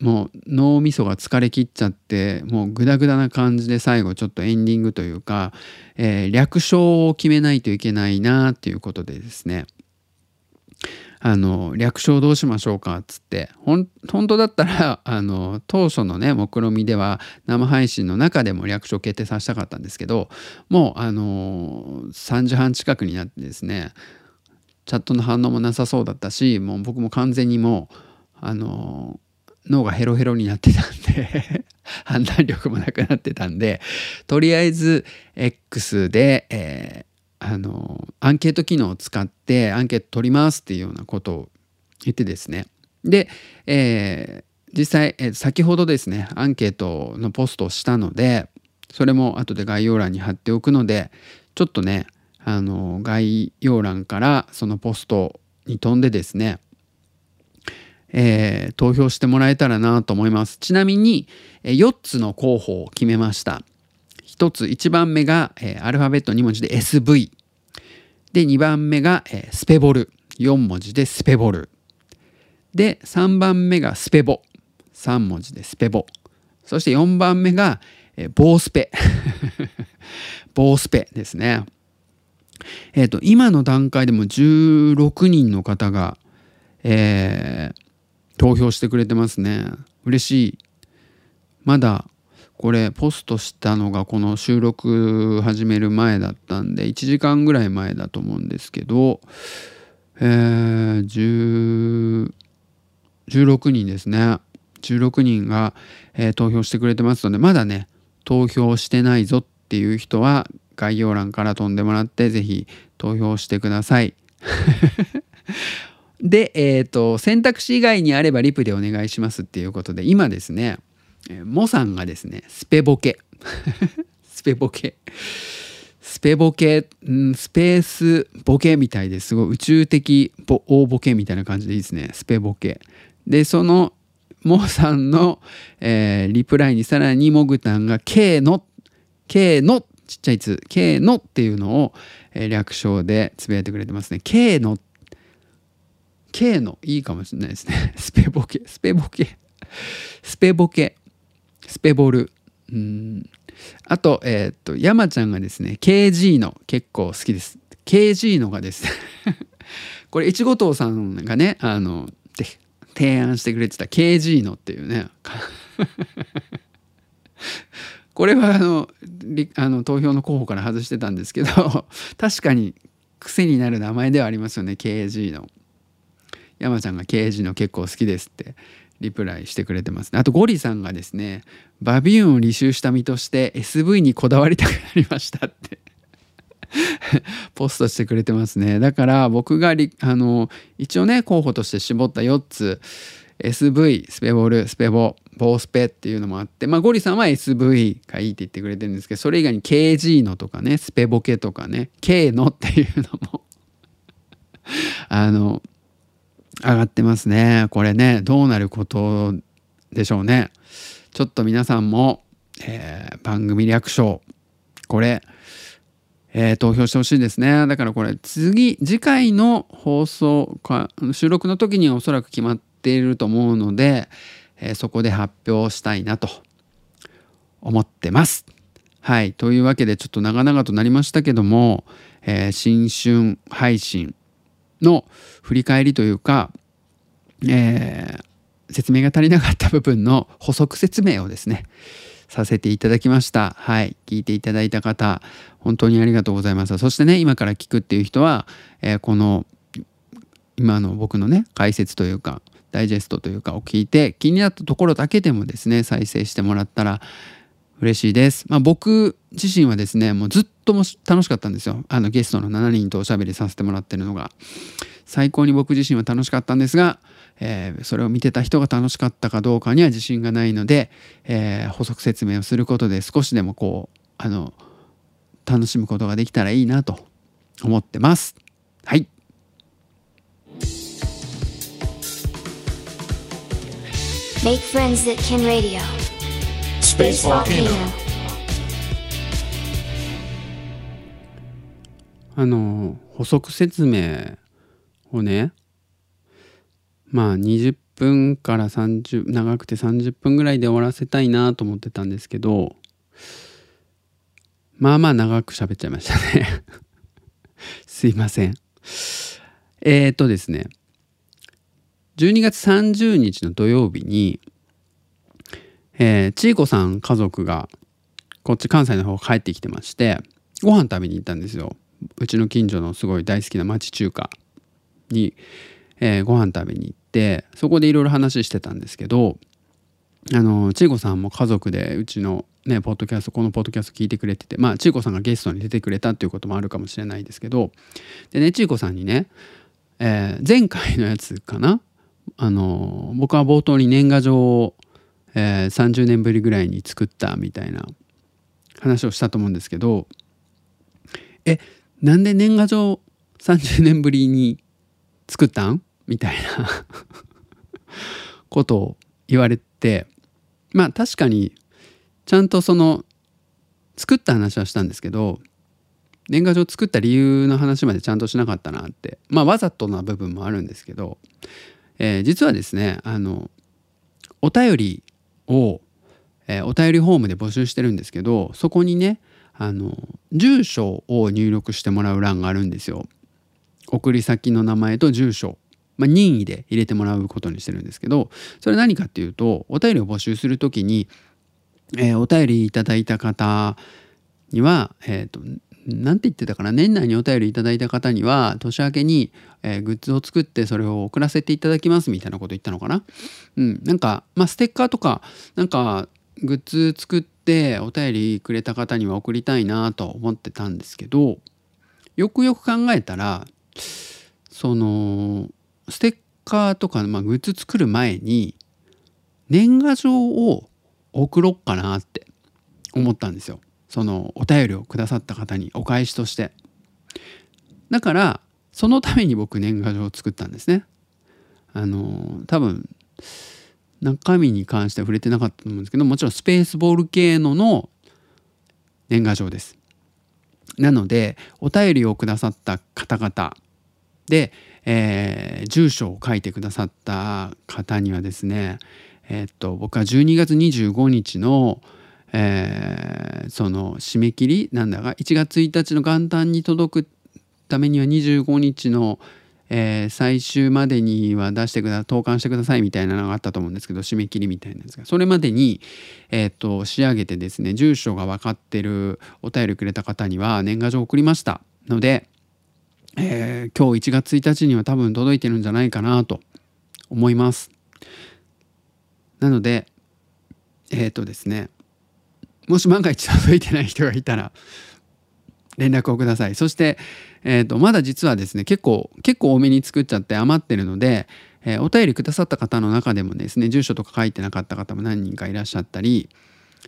もう脳みそが疲れきっちゃってもうグダグダな感じで最後ちょっとエンディングというか、えー、略称を決めないといけないなっていうことでですね。あの略称どうしましょうかっつって本当だったら あの当初のね目論見みでは生配信の中でも略称決定させたかったんですけどもうあの3時半近くになってですねチャットの反応もなさそうだったしもう僕も完全にもうあの脳がヘロヘロになってたんで 判断力もなくなってたんでとりあえず X で、えー、あのアンケート機能を使ってアンケート取りますっていうようなことを言ってですね。で、えー、実際、えー、先ほどですねアンケートのポストをしたのでそれも後で概要欄に貼っておくのでちょっとねあの概要欄からそのポストに飛んでですねえー、投票してもらえたらなと思います。ちなみに、え4つの候補を決めました。1つ、1番目が、えー、アルファベット2文字で SV。で、2番目が、えー、スペボル。4文字でスペボル。で、3番目がスペボ。3文字でスペボ。そして4番目が、えー、ボースペ。ボースペですね。えっ、ー、と、今の段階でも16人の方が、えー、投票してくれてますね。嬉しい。まだ、これ、ポストしたのがこの収録始める前だったんで、1時間ぐらい前だと思うんですけど、えー、16人ですね。16人が、えー、投票してくれてますので、まだね、投票してないぞっていう人は、概要欄から飛んでもらって是非投票してください。で、え、ー、と選択肢以外にあればリプでお願いしますっていうことで今ですねモさんがですね スペボケ。スペボケ。スペボケ、ん、スペースボケみたいですごい宇宙的ボ大ボケみたいな感じでいいですね。スペボケ。でそのモさんの、えー、リプライにさらにモグタンが K の K のちっちゃい「つ」「K の」っていうのを、えー、略称でつぶやいてくれてますね。K の K のいいかもしれないですね。スペボケ。スペボケ。スペボケ。スペボル。うん。あとえー、っと山ちゃんがですね KG の結構好きです。KG のがですね これいちごとうさんがねあの提案してくれてた KG のっていうね これはあのあの投票の候補から外してたんですけど確かに癖になる名前ではありますよね KG の。山ちゃんが KG の結構好きですってリプライしてくれてます、ね、あとゴリさんがですねバビューンを履修した身として SV にこだわりたくなりましたって ポストしてくれてますね。だから僕があの一応ね候補として絞った4つ SV スペボルスペボボースペっていうのもあって、まあ、ゴリさんは SV がいいって言ってくれてるんですけどそれ以外に KG のとかねスペボケとかね K のっていうのも あの上がってますねこれねどうなることでしょうねちょっと皆さんも、えー、番組略称これ、えー、投票してほしいですねだからこれ次次回の放送か収録の時にはおそらく決まっていると思うのでえー、そこで発表したいなと思ってます。はい。というわけでちょっと長々となりましたけども、えー、新春配信の振り返りというか、えー、説明が足りなかった部分の補足説明をですね、させていただきました。はい。聞いていただいた方、本当にありがとうございます。そしてね、今から聞くっていう人は、えー、この、今の僕のね、解説というか、ダイジェストというかを聞いて気になったところだけでもですね再生してもらったら嬉しいです。まあ、僕自身はですねもうずっとも楽しかったんですよあのゲストの7人とおしゃべりさせてもらってるのが最高に僕自身は楽しかったんですが、えー、それを見てた人が楽しかったかどうかには自信がないので、えー、補足説明をすることで少しでもこうあの楽しむことができたらいいなと思ってます。はい Make friends that can radio. Space Volcano. あの補足説明をねまあ20分から30長くて30分ぐらいで終わらせたいなと思ってたんですけどまあまあ長く喋っちゃいましたね。すいません。えー、っとですね。12月30日の土曜日に、えー、ちいこさん家族がこっち関西の方帰ってきてましてご飯食べに行ったんですよ。うちの近所のすごい大好きな町中華に、えー、ご飯食べに行ってそこでいろいろ話してたんですけどあのちいこさんも家族でうちのねポッドキャストこのポッドキャスト聞いてくれててまあちいこさんがゲストに出てくれたっていうこともあるかもしれないですけどでねちいこさんにね、えー、前回のやつかな？あの僕は冒頭に年賀状を、えー、30年ぶりぐらいに作ったみたいな話をしたと思うんですけどえなんで年賀状30年ぶりに作ったん？みたいな ことを言われてまあ確かにちゃんとその作った話はしたんですけど年賀状作った理由の話までちゃんとしなかったなってまあわざとな部分もあるんですけどえー、実はですねあのお便りを、えー、お便りホームで募集してるんですけどそこにねあの住所を入力してもらう欄があるんですよ。送り先の名前と住所、まあ、任意で入れてもらうことにしてるんですけどそれ何かっていうとお便りを募集する時に、えー、お便りいただいた方には、えーと、んて言ってたかな？年内にお便りいただいた方には年明けに、えー、グッズを作ってそれを送らせていただきますみたいなこと言ったのかな？うん、なんか、まあ、ステッカーとかなんかグッズ作ってお便りくれた方には送りたいなと思ってたんですけどよくよく考えたらそのステッカーとか、まあ、グッズ作る前に年賀状を送ろっかなって思ったんですよ。そのお便りをくださった方にお返しとして。だからそのために僕年賀状を作ったんですね。あの多分中身に関しては触れてなかったと思うんですけどもちろんスペースボール系のの年賀状です。なのでお便りをくださった方々で、えー、住所を書いてくださった方にはですねえー、っと僕は12月25日のえー、その締め切りなんだが1月1日の元旦に届くためには25日の、えー、最終までには出してくだ投函してくださいみたいなのがあったと思うんですけど締め切りみたいなんですがそれまでに、えーと、仕上げてですね住所が分かってるお便りくれた方には年賀状を送りましたので、えー、今日1月1日には多分届いてるんじゃないかなと思います。なのでえっ、ー、とですねもし万が一届いてない人がいたら連絡をください。そして、えーと、まだ実はですね結構結構多めに作っちゃって余ってるので、えー、お便りくださった方の中でもですね住所とか書いてなかった方も何人かいらっしゃったり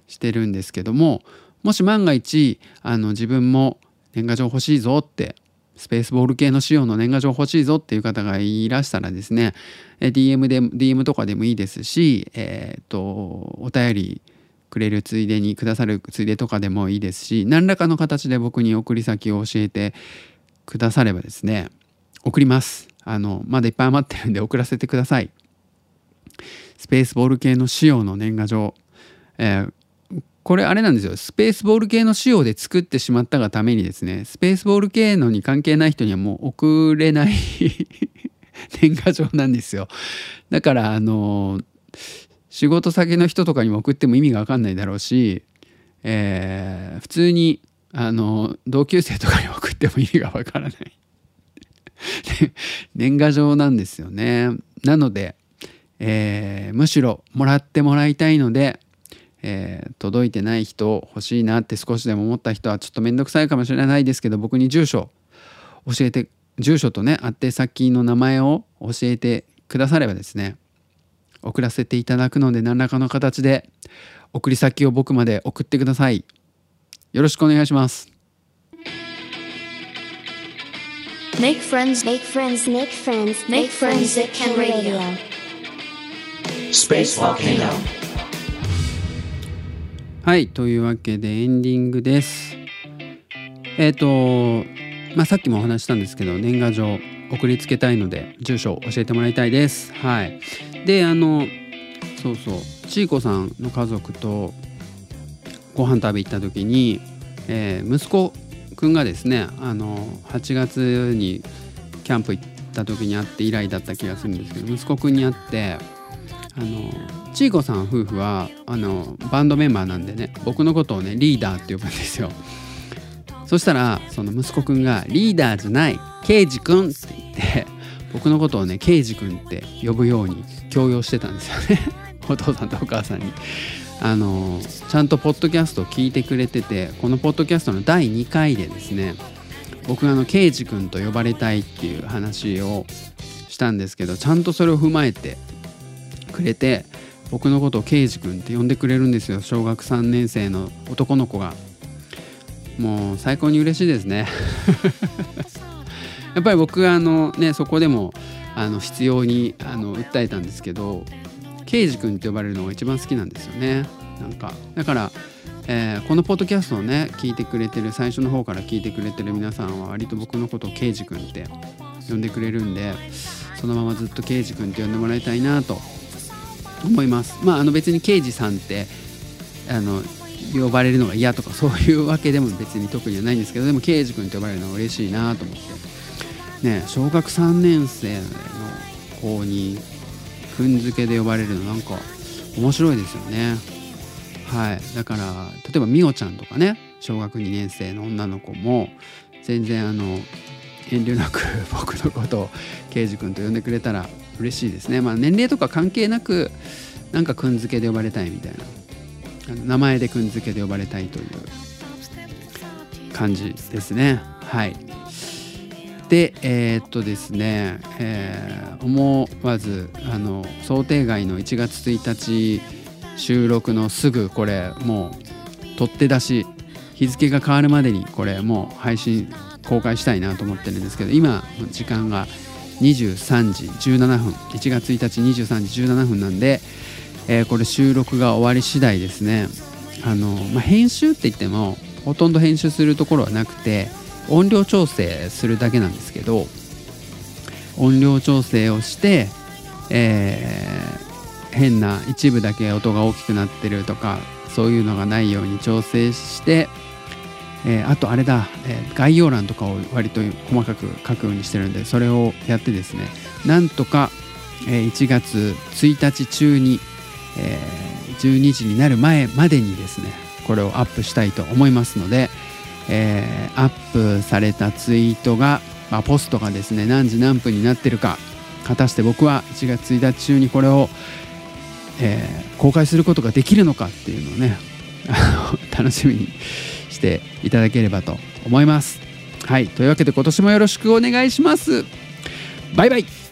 してるんですけどももし万が一あの自分も年賀状欲しいぞってスペースボール系の仕様の年賀状欲しいぞっていう方がいらしたらですね DM で DM とかでもいいですし、えーとお便りくれるついでにくださるついでとかでもいいですし何らかの形で僕に送り先を教えてくださればですね送ります。あのまだいっぱい余ってるんで送らせてください。スペースボール系の仕様の年賀状、えー、これあれなんですよ。スペースボール系の仕様で作ってしまったがためにですねスペースボール系のに関係ない人にはもう送れない 年賀状なんですよ。だからあの仕事先の人とかにも送っても意味が分かんないだろうし、えー、普通にあの同級生とかに送っても意味が分からない。年賀状なんですよね。なので、えー、むしろもらってもらいたいので、えー、届いてない人欲しいなって少しでも思った人はちょっと面倒くさいかもしれないですけど僕に住所教えて住所とね宛先の名前を教えてくださればですね送らせていただくので何らかの形で送り先を僕まで送ってくださいよろしくお願いします Make friends, make friends, make friends, make friends that can radio. Space Volcano. はい、というわけでエンディングです。えっ、ー、と、まあ、さっきもお話したんですけど、年賀状送りつけたいので、住所を教えてもらいたいです。はい。であのそうそうちいこさんの家族とご飯食べ行った時に、えー、息子くんがですねあの8月にキャンプ行った時に会って以来だった気がするんですけど息子くんに会ってあのちいこさん夫婦はあのバンドメンバーなんでね僕のことをねリーダーって呼ぶんですよ。そしたらその息子くんが「リーダーじゃない刑事くん」って言って僕のことをね刑事くんって呼ぶように強要してたんですよね。お父さんとお母さんに。あのちゃんとポッドキャストを聞いてくれててこのポッドキャストの第2回でですね僕があの刑事君と呼ばれたいっていう話をしたんですけどちゃんとそれを踏まえてくれて僕のことを刑事君って呼んでくれるんですよ。小学3年生の男の子が。もう最高に嬉しいですね。やっぱり僕はあのねそこでもあの必要にあの訴えたんですけど刑事君って呼ばれるのが一番好きなんですよね。なんかだから、えー、このポッドキャストをね聞いてくれてる最初の方から聞いてくれてる皆さんは割と僕のことを刑事君って呼んでくれるんでそのままずっと刑事君って呼んでもらいたいなと思います。まああの別に刑事さんってあの呼ばれるのが嫌とかそういうわけでも別に特にはないんですけどでも刑事君と呼ばれるのは嬉しいなと思って。ね小学3年生の子にくんづけで呼ばれるのなんか面白いですよね。はい。だから例えばみおちゃんとかね小学2年生の女の子も全然あの遠慮なく 僕のことを刑事君と呼んでくれたら嬉しいですね。まあ年齢とか関係なくなんかくんづけで呼ばれたいみたいな。名前でくんづけで呼ばれたいという感じですね。はい。でえー、っとですね、えー、思わずあの想定外の1月1日収録のすぐこれもう取って出し日付が変わるまでにこれもう配信公開したいなと思ってるんですけど今時間が23時17分1月1日23時17分なんで、えー、これ収録が終わり次第ですね。あの、まあ、編集って言ってもほとんど編集するところはなくて音量調整するだけなんですけど音量調整をして、えー、変な一部だけ音が大きくなってるとかそういうのがないように調整して、えー、あとあれだ、えー、概要欄とかを割と細かく書くようにしてるんでそれをやってですねなんとか、え1月1日中に、え12時になる前までにですねこれをアップしたいと思いますので、えー、アップされたツイートが、まあ、ポストがですね何時何分になってるか果たして僕は1月1日中にこれを、えー、公開することができるのかっていうのをね 楽しみにしていただければと思います。はいというわけで今年もよろしくお願いします。バイバイ